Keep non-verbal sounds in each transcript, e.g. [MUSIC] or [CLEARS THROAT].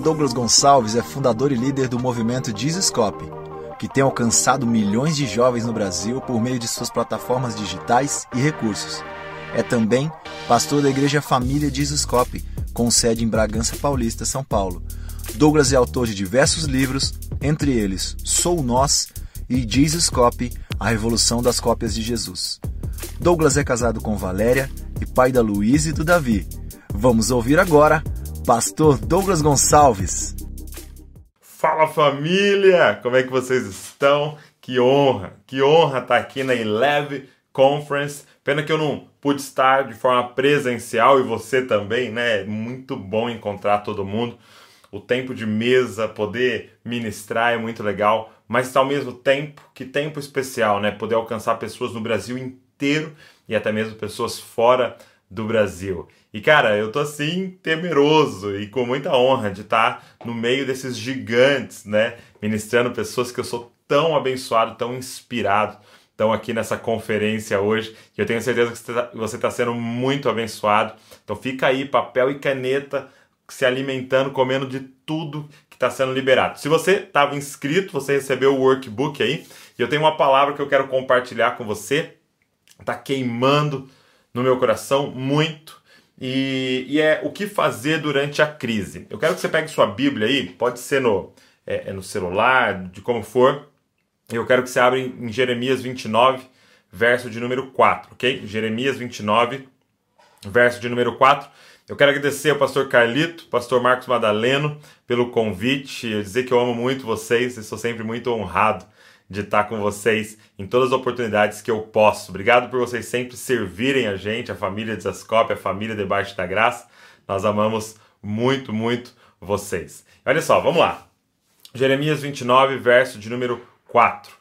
Douglas Gonçalves é fundador e líder do movimento Jesuscope, que tem alcançado milhões de jovens no Brasil por meio de suas plataformas digitais e recursos. É também pastor da Igreja Família Jesuscope, com sede em Bragança Paulista, São Paulo. Douglas é autor de diversos livros, entre eles Sou Nós e Jesus a revolução das cópias de Jesus. Douglas é casado com Valéria e pai da Luísa e do Davi. Vamos ouvir agora Pastor Douglas Gonçalves. Fala família, como é que vocês estão? Que honra, que honra estar aqui na Eleve Conference. Pena que eu não pude estar de forma presencial e você também, né? É muito bom encontrar todo mundo. O tempo de mesa, poder ministrar é muito legal, mas ao mesmo tempo, que tempo especial, né? Poder alcançar pessoas no Brasil inteiro e até mesmo pessoas fora do Brasil. E cara, eu tô assim temeroso e com muita honra de estar no meio desses gigantes, né? Ministrando pessoas que eu sou tão abençoado, tão inspirado, estão aqui nessa conferência hoje. E eu tenho certeza que você está tá sendo muito abençoado. Então fica aí, papel e caneta, se alimentando, comendo de tudo que está sendo liberado. Se você estava inscrito, você recebeu o workbook aí. E eu tenho uma palavra que eu quero compartilhar com você. Está queimando no meu coração muito. E, e, é o que fazer durante a crise. Eu quero que você pegue sua Bíblia aí, pode ser no, é, é no celular, de como for. Eu quero que você abra em, em Jeremias 29, verso de número 4, ok? Jeremias 29, verso de número 4. Eu quero agradecer ao pastor Carlito, pastor Marcos Madaleno, pelo convite, eu dizer que eu amo muito vocês e sou sempre muito honrado de estar com vocês em todas as oportunidades que eu posso. Obrigado por vocês sempre servirem a gente, a família de Zascope, a família debaixo da graça. Nós amamos muito, muito vocês. Olha só, vamos lá. Jeremias 29, verso de número 4.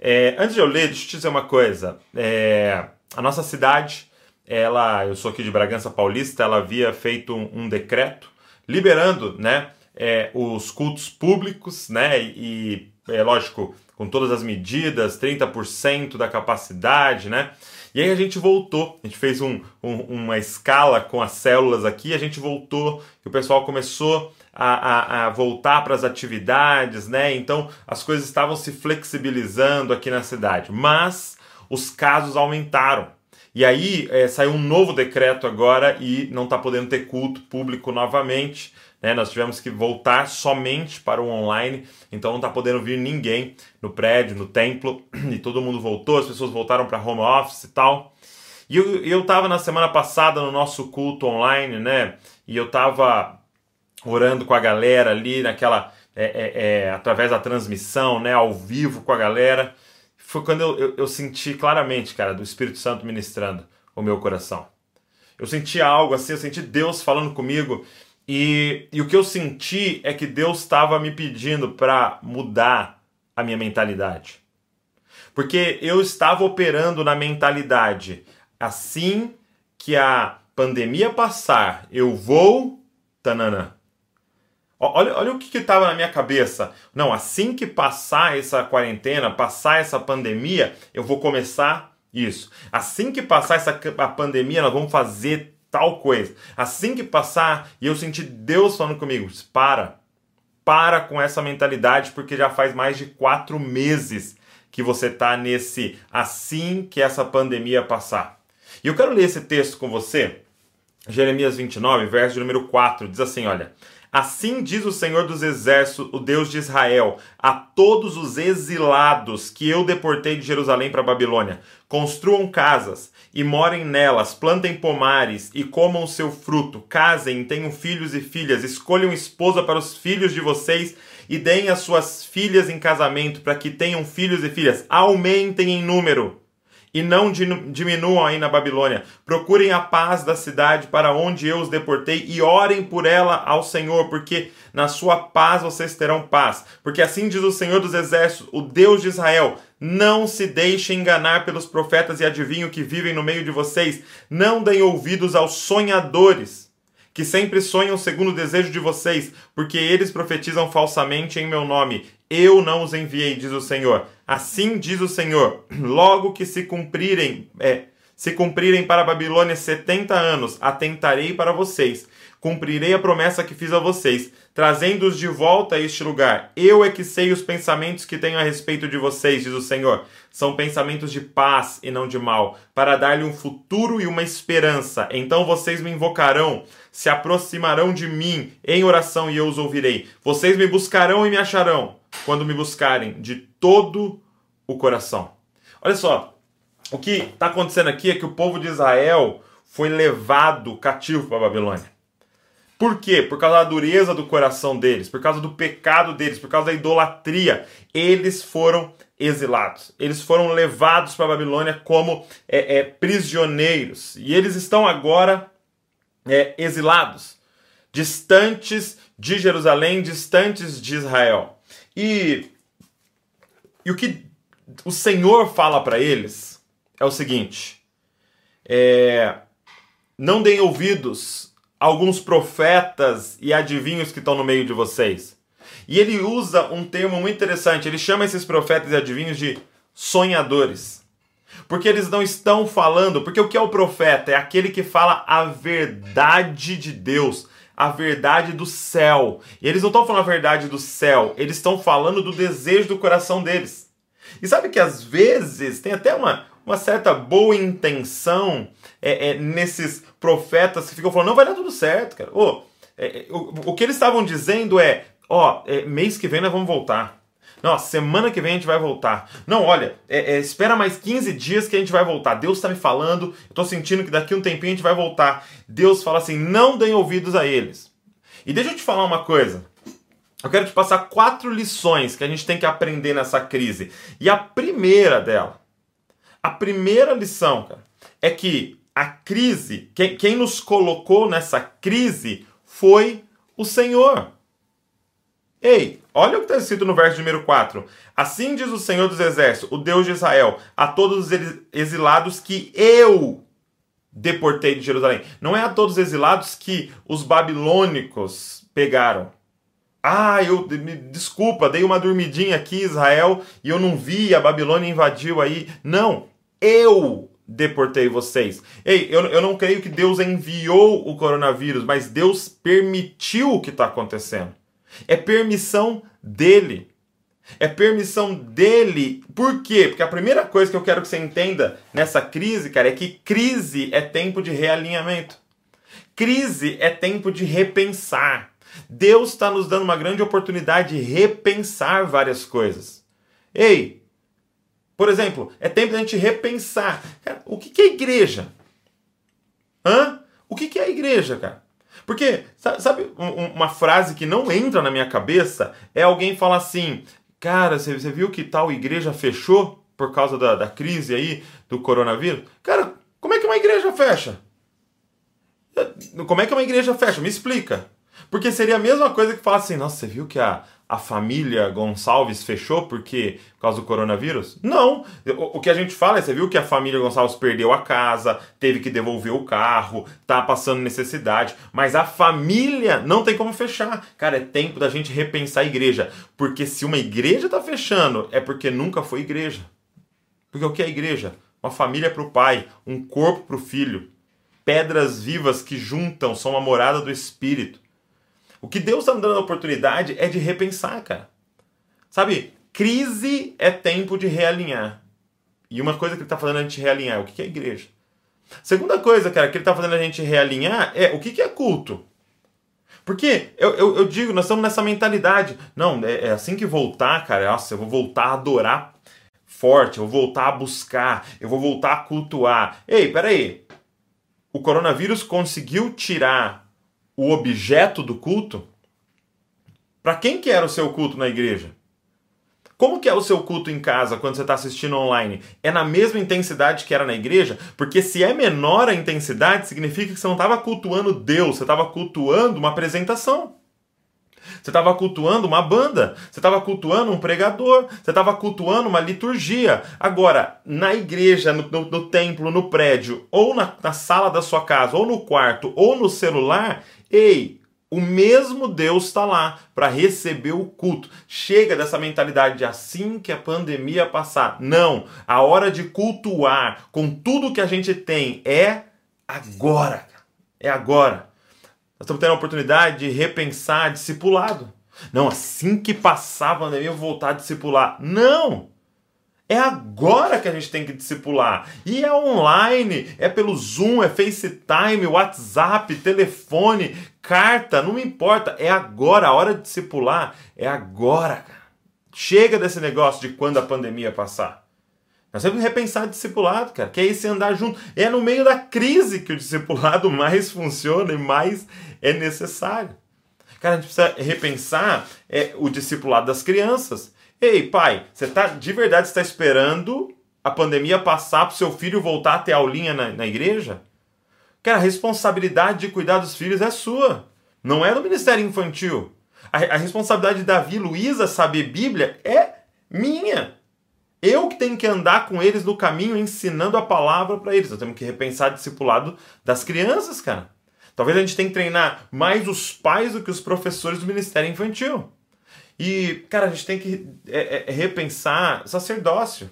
É, antes de eu ler, deixa eu te dizer uma coisa. É, a nossa cidade, ela, eu sou aqui de Bragança Paulista, ela havia feito um, um decreto liberando, né, é, os cultos públicos, né, e, é lógico, com todas as medidas, 30% da capacidade, né? E aí a gente voltou, a gente fez um, um, uma escala com as células aqui, a gente voltou o pessoal começou a, a, a voltar para as atividades, né? Então as coisas estavam se flexibilizando aqui na cidade, mas os casos aumentaram. E aí é, saiu um novo decreto agora e não está podendo ter culto público novamente. Né? Nós tivemos que voltar somente para o online, então não está podendo vir ninguém no prédio, no templo, [CLEARS THROAT] e todo mundo voltou, as pessoas voltaram para home office e tal. E eu estava na semana passada no nosso culto online, né? E eu estava orando com a galera ali, naquela. É, é, é, através da transmissão, né? Ao vivo com a galera. Foi quando eu, eu, eu senti claramente, cara, do Espírito Santo ministrando o meu coração. Eu senti algo assim, eu senti Deus falando comigo e, e o que eu senti é que Deus estava me pedindo para mudar a minha mentalidade. Porque eu estava operando na mentalidade assim que a pandemia passar, eu vou. Tanana. Olha, olha o que estava na minha cabeça. Não, assim que passar essa quarentena, passar essa pandemia, eu vou começar isso. Assim que passar essa a pandemia, nós vamos fazer tal coisa. Assim que passar e eu senti Deus falando comigo, para, para com essa mentalidade, porque já faz mais de quatro meses que você está nesse assim que essa pandemia passar. E eu quero ler esse texto com você, Jeremias 29, verso número 4, diz assim: olha. Assim diz o Senhor dos Exércitos, o Deus de Israel, a todos os exilados que eu deportei de Jerusalém para Babilônia: construam casas e morem nelas, plantem pomares e comam seu fruto, casem, tenham filhos e filhas, escolham esposa para os filhos de vocês e deem as suas filhas em casamento para que tenham filhos e filhas, aumentem em número e não diminuam aí na Babilônia. Procurem a paz da cidade para onde eu os deportei e orem por ela ao Senhor, porque na sua paz vocês terão paz. Porque assim diz o Senhor dos Exércitos, o Deus de Israel: não se deixe enganar pelos profetas e adivinhos que vivem no meio de vocês. Não deem ouvidos aos sonhadores que sempre sonham segundo o desejo de vocês, porque eles profetizam falsamente em meu nome. Eu não os enviei, diz o Senhor. Assim diz o Senhor: [CLEARS THROAT] logo que se cumprirem, é, se cumprirem para a Babilônia setenta anos, atentarei para vocês, cumprirei a promessa que fiz a vocês, trazendo-os de volta a este lugar. Eu é que sei os pensamentos que tenho a respeito de vocês, diz o Senhor. São pensamentos de paz e não de mal, para dar-lhe um futuro e uma esperança. Então vocês me invocarão, se aproximarão de mim em oração e eu os ouvirei. Vocês me buscarão e me acharão, quando me buscarem de todo o coração. Olha só, o que está acontecendo aqui é que o povo de Israel foi levado cativo para a Babilônia. Por quê? Por causa da dureza do coração deles, por causa do pecado deles, por causa da idolatria. Eles foram exilados. Eles foram levados para a Babilônia como é, é, prisioneiros. E eles estão agora é, exilados, distantes de Jerusalém, distantes de Israel. E, e o que o Senhor fala para eles é o seguinte: é, não deem ouvidos a alguns profetas e adivinhos que estão no meio de vocês. E ele usa um termo muito interessante. Ele chama esses profetas e adivinhos de sonhadores. Porque eles não estão falando. Porque o que é o profeta? É aquele que fala a verdade de Deus, a verdade do céu. E eles não estão falando a verdade do céu, eles estão falando do desejo do coração deles. E sabe que às vezes tem até uma, uma certa boa intenção é, é, nesses profetas que ficam falando, não vai dar tudo certo, cara. Oh, é, o, o que eles estavam dizendo é, ó, oh, mês que vem nós vamos voltar. Não, semana que vem a gente vai voltar. Não, olha, é, é, espera mais 15 dias que a gente vai voltar. Deus está me falando, eu estou sentindo que daqui um tempinho a gente vai voltar. Deus fala assim: não deem ouvidos a eles. E deixa eu te falar uma coisa. Eu quero te passar quatro lições que a gente tem que aprender nessa crise. E a primeira dela a primeira lição, cara, é que a crise, quem, quem nos colocou nessa crise foi o Senhor. Ei, olha o que está escrito no verso número 4. Assim diz o Senhor dos Exércitos, o Deus de Israel, a todos os exilados que eu deportei de Jerusalém. Não é a todos os exilados que os babilônicos pegaram. Ah, eu me desculpa, dei uma dormidinha aqui, Israel, e eu não vi, a Babilônia invadiu aí. Não, eu deportei vocês. Ei, eu, eu não creio que Deus enviou o coronavírus, mas Deus permitiu o que está acontecendo. É permissão dele. É permissão dele. Por quê? Porque a primeira coisa que eu quero que você entenda nessa crise, cara, é que crise é tempo de realinhamento. Crise é tempo de repensar. Deus está nos dando uma grande oportunidade de repensar várias coisas. Ei, por exemplo, é tempo da gente repensar. Cara, o que é igreja? Hã? O que é a igreja, cara? Porque, sabe, uma frase que não entra na minha cabeça é alguém falar assim: Cara, você viu que tal igreja fechou por causa da, da crise aí do coronavírus? Cara, como é que uma igreja fecha? Como é que uma igreja fecha? Me explica. Porque seria a mesma coisa que falar assim, nossa, você viu que a, a família Gonçalves fechou porque por causa do coronavírus? Não. O, o, que a gente fala é, você viu que a família Gonçalves perdeu a casa, teve que devolver o carro, tá passando necessidade, mas a família não tem como fechar. Cara, é tempo da gente repensar a igreja, porque se uma igreja tá fechando, é porque nunca foi igreja. Porque o que é igreja? Uma família para o pai, um corpo para o filho, pedras vivas que juntam, são uma morada do espírito. O que Deus está me dando a oportunidade é de repensar, cara. Sabe, crise é tempo de realinhar. E uma coisa que ele está fazendo a gente realinhar, o que é igreja? Segunda coisa, cara, que ele está fazendo a gente realinhar é o que é culto. Porque eu, eu, eu, digo, nós estamos nessa mentalidade. Não, é, é, assim que voltar, cara, nossa, eu vou voltar a adorar forte, eu vou voltar a buscar, eu vou voltar a cultuar. Ei, peraí. O coronavírus conseguiu tirar o objeto do culto? Para quem que era o seu culto na igreja? Como que é o seu culto em casa quando você está assistindo online? É na mesma intensidade que era na igreja? Porque se é menor a intensidade, significa que você não estava cultuando Deus, você estava cultuando uma apresentação. Você estava cultuando uma banda, você estava cultuando um pregador, você estava cultuando uma liturgia. Agora, na igreja, no, no, no templo, no prédio, ou na, na sala da sua casa, ou no quarto, ou no celular, Ei, o mesmo Deus está lá para receber o culto. Chega dessa mentalidade de assim que a pandemia passar. Não, a hora de cultuar com tudo que a gente tem é agora. É agora. Nós estamos tendo a oportunidade de repensar discipulado. Não, assim que passar a pandemia eu vou voltar a discipular. Não! É agora que a gente tem que discipular. E é online, é pelo Zoom, é FaceTime, WhatsApp, telefone, carta, não importa. É agora, a hora de discipular é agora. Chega desse negócio de quando a pandemia passar. Nós temos que repensar o discipulado, cara, que é esse andar junto. É no meio da crise que o discipulado [LAUGHS] mais funciona e mais é necessário. Cara, a gente precisa repensar é, o discipulado das crianças. Ei, pai, você tá de verdade está esperando a pandemia passar para seu filho voltar a ter aulinha na, na igreja? Cara, a responsabilidade de cuidar dos filhos é sua, não é do Ministério Infantil. A, a responsabilidade de Davi e Luísa saber Bíblia é minha. Eu que tenho que andar com eles no caminho, ensinando a palavra para eles. Nós temos que repensar o discipulado das crianças, cara. Talvez a gente tenha que treinar mais os pais do que os professores do Ministério Infantil. E, cara, a gente tem que é, é, repensar sacerdócio.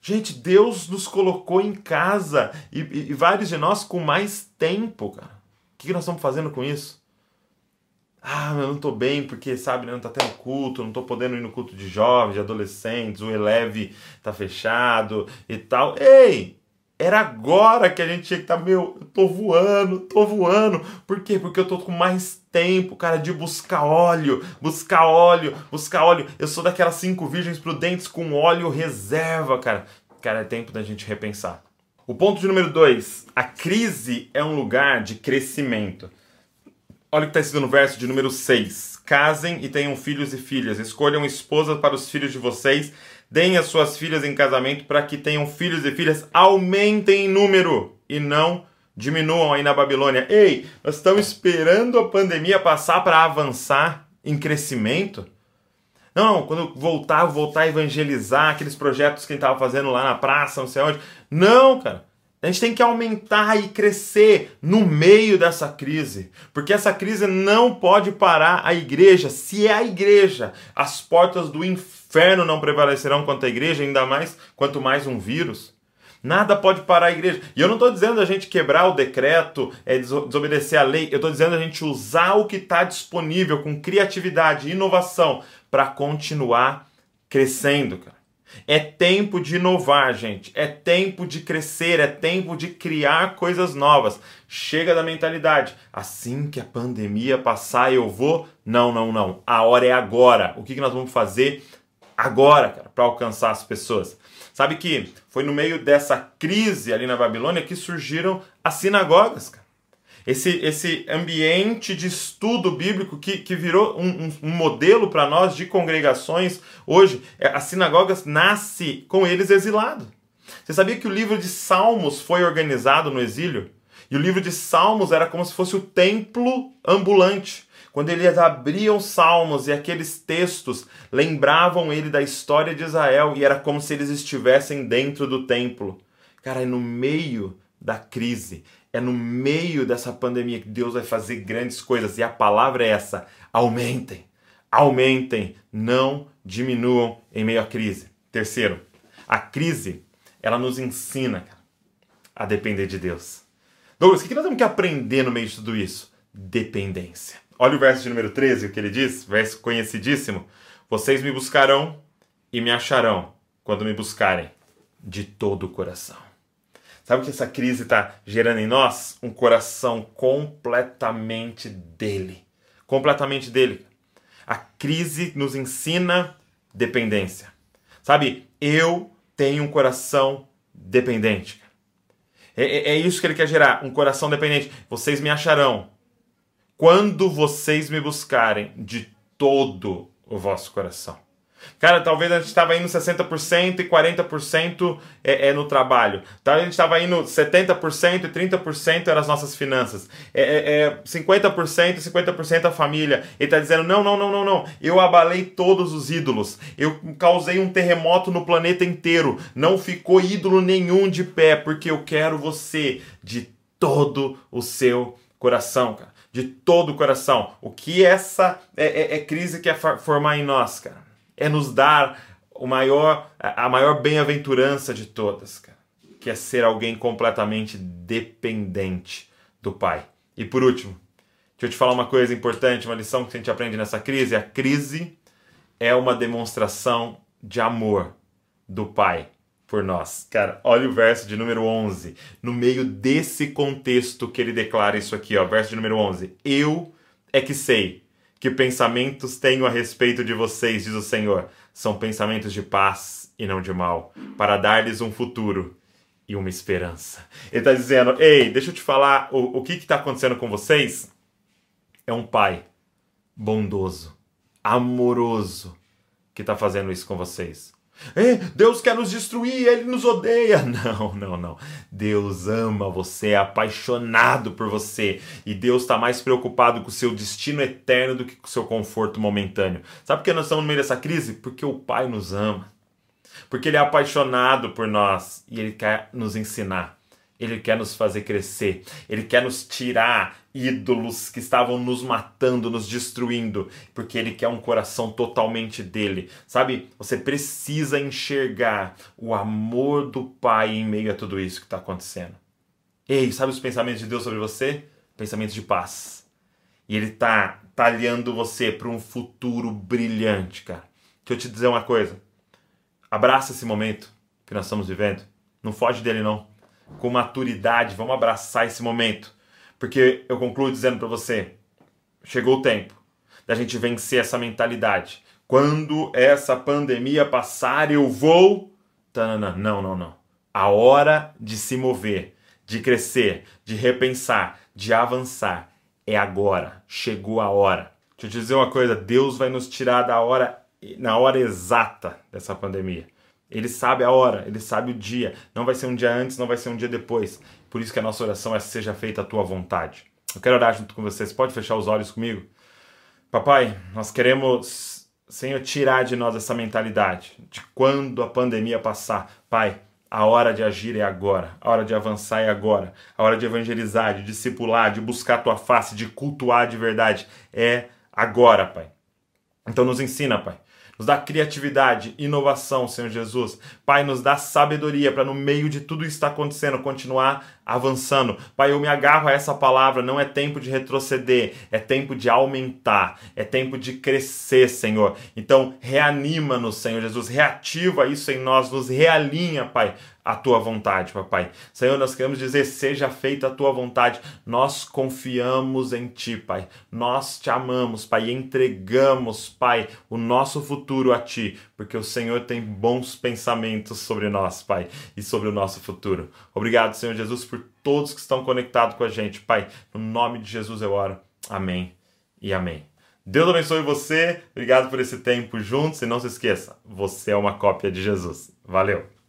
Gente, Deus nos colocou em casa e, e, e, vários de nós com mais tempo, cara. O que, nós estamos fazendo com isso? Ah, eu não estou bem porque, sabe, não está tendo culto, não estou podendo ir no culto de jovens, de adolescentes, o Eleve está fechado e tal. Ei, era agora que a gente tinha que estar, tá, meu, eu tô voando, tô voando. Por quê? Porque eu tô com mais tempo, cara, de buscar óleo, buscar óleo, buscar óleo. Eu sou daquelas cinco virgens prudentes com óleo reserva, cara. Cara, é tempo da gente repensar. O ponto de número dois: a crise é um lugar de crescimento. Olha o que está escrito no verso de número 6. Casem e tenham filhos e filhas. Escolham esposas para os filhos de vocês Deem as suas filhas em casamento para que tenham filhos e filhas, aumentem em número e não diminuam aí na Babilônia. Ei, nós estamos esperando a pandemia passar para avançar em crescimento? Não, quando voltar, voltar a evangelizar aqueles projetos que a gente estava fazendo lá na praça, não sei onde. Não, cara. A gente tem que aumentar e crescer no meio dessa crise, porque essa crise não pode parar a igreja. Se é a igreja, as portas do inferno não prevalecerão contra a igreja, ainda mais quanto mais um vírus. Nada pode parar a igreja. E eu não estou dizendo a gente quebrar o decreto, é, desobedecer a lei. Eu estou dizendo a gente usar o que está disponível com criatividade e inovação para continuar crescendo, cara. É tempo de inovar, gente. É tempo de crescer, é tempo de criar coisas novas. Chega da mentalidade. Assim que a pandemia passar, eu vou. Não, não, não. A hora é agora. O que, nós vamos fazer agora, cara, para alcançar as pessoas? Sabe que foi no meio dessa crise ali na Babilônia que surgiram as sinagogas, cara esse, esse ambiente de estudo bíblico que, que virou um, um, modelo para nós de congregações hoje. É, a sinagoga nasce com eles exilado. Você sabia que o livro de Salmos foi organizado no exílio? E o livro de Salmos era como se fosse o templo ambulante. Quando eles abriam Salmos e aqueles textos lembravam ele da história de Israel e era como se eles estivessem dentro do templo. Cara, no meio da crise, é no meio dessa pandemia que Deus vai fazer grandes coisas. E a palavra é essa: aumentem, aumentem, não diminuam em meio à crise. Terceiro, a crise, ela nos ensina a depender de Deus. Douglas, o que nós temos que aprender no meio de tudo isso? Dependência. Olha o verso de número 13, o que ele diz, verso conhecidíssimo. Vocês me buscarão e me acharão quando me buscarem de todo o coração. Sabe o que essa crise está gerando em nós? Um coração completamente dele. Completamente dele. A crise nos ensina dependência. Sabe, eu tenho um coração dependente. É, é, é isso que ele quer gerar, um coração dependente. Vocês me acharão quando vocês me buscarem de todo o vosso coração. Cara, talvez a gente estava indo 60% e 40% é, é no trabalho. Talvez a gente estava indo 70% e 30% eram as nossas finanças. É, é, é 50% e 50% a família. Ele está dizendo: não, não, não, não, não. Eu abalei todos os ídolos. Eu causei um terremoto no planeta inteiro. Não ficou ídolo nenhum de pé, porque eu quero você de todo o seu coração, cara. De todo o coração. O que essa é, é, é crise quer formar em nós, cara? É nos dar o maior, a maior bem-aventurança de todas, cara, que é ser alguém completamente dependente do Pai. E por último, Deixa eu te falar uma coisa importante, uma lição que a gente aprende nessa crise. A crise é uma demonstração de amor do Pai por nós. Cara, olha o verso de número 11. No meio desse contexto que ele declara isso aqui, ó, verso de número 11. Eu é que sei que pensamentos tenho a respeito de vocês, diz o Senhor. São pensamentos de paz e não de mal, para dar-lhes um futuro e uma esperança. Ele está dizendo: Ei, deixa eu te falar o, o que está acontecendo com vocês. É um pai bondoso, amoroso, que está fazendo isso com vocês. É, Deus quer nos destruir, Ele nos odeia. [LAUGHS] Não, não, não. Deus ama você, é apaixonado por você. E Deus está mais preocupado com o seu destino eterno do que com o seu conforto momentâneo. Sabe por que nós estamos no meio dessa crise? Porque o Pai nos ama. Porque Ele é apaixonado por nós e Ele quer nos ensinar. Ele quer nos fazer crescer. Ele quer nos tirar ídolos que estavam nos matando, nos destruindo, porque ele quer um coração totalmente dele. Sabe? Você precisa enxergar o amor do Pai em meio a tudo isso que está acontecendo. Ei, sabe os pensamentos de Deus sobre você? Pensamentos de paz. E ele está talhando você para um futuro brilhante, cara. Deixa eu te dizer uma coisa. Abraça esse momento que nós estamos vivendo. Não foge dele, não com maturidade, vamos abraçar esse momento. Porque eu concluo dizendo para você: chegou o tempo da gente vencer essa mentalidade. Quando essa pandemia passar, eu vou. Não, não, não. A hora de se mover, de crescer, de repensar, de avançar é agora. Chegou a hora. Deixa eu te dizer uma coisa: Deus vai nos tirar da hora, na hora exata dessa pandemia. Ele sabe a hora, ele sabe o dia. Não vai ser um dia antes, não vai ser um dia depois. Por isso que a nossa oração é seja feita a tua vontade. Eu quero orar junto com vocês. Pode fechar os olhos comigo? Papai, nós queremos, Senhor, tirar de nós essa mentalidade de quando a pandemia passar. Pai, a hora de agir é agora, a hora de avançar é agora, a hora de evangelizar, de discipular, de buscar a tua face, de cultuar de verdade é agora, Pai. Então nos ensina, Pai nos dá criatividade, inovação, Senhor Jesus. Pai, nos dá sabedoria para no meio de tudo que está acontecendo continuar avançando. Pai, eu me agarro a essa palavra, não é tempo de retroceder, é tempo de aumentar, é tempo de crescer, Senhor. Então, reanima-nos, Senhor Jesus, reativa isso em nós, nos realinha, Pai, a tua vontade, papai. Senhor, nós queremos dizer: seja feita a tua vontade. Nós confiamos em ti, Pai. Nós te amamos, Pai, e entregamos, Pai, o nosso futuro a ti, porque o Senhor tem bons pensamentos sobre nós, Pai, e sobre o nosso futuro. Obrigado, Senhor Jesus, por todos que estão conectados com a gente, Pai. No nome de Jesus eu oro. Amém e amém. Deus abençoe você. Obrigado por esse tempo juntos. E não se esqueça, você é uma cópia de Jesus. Valeu!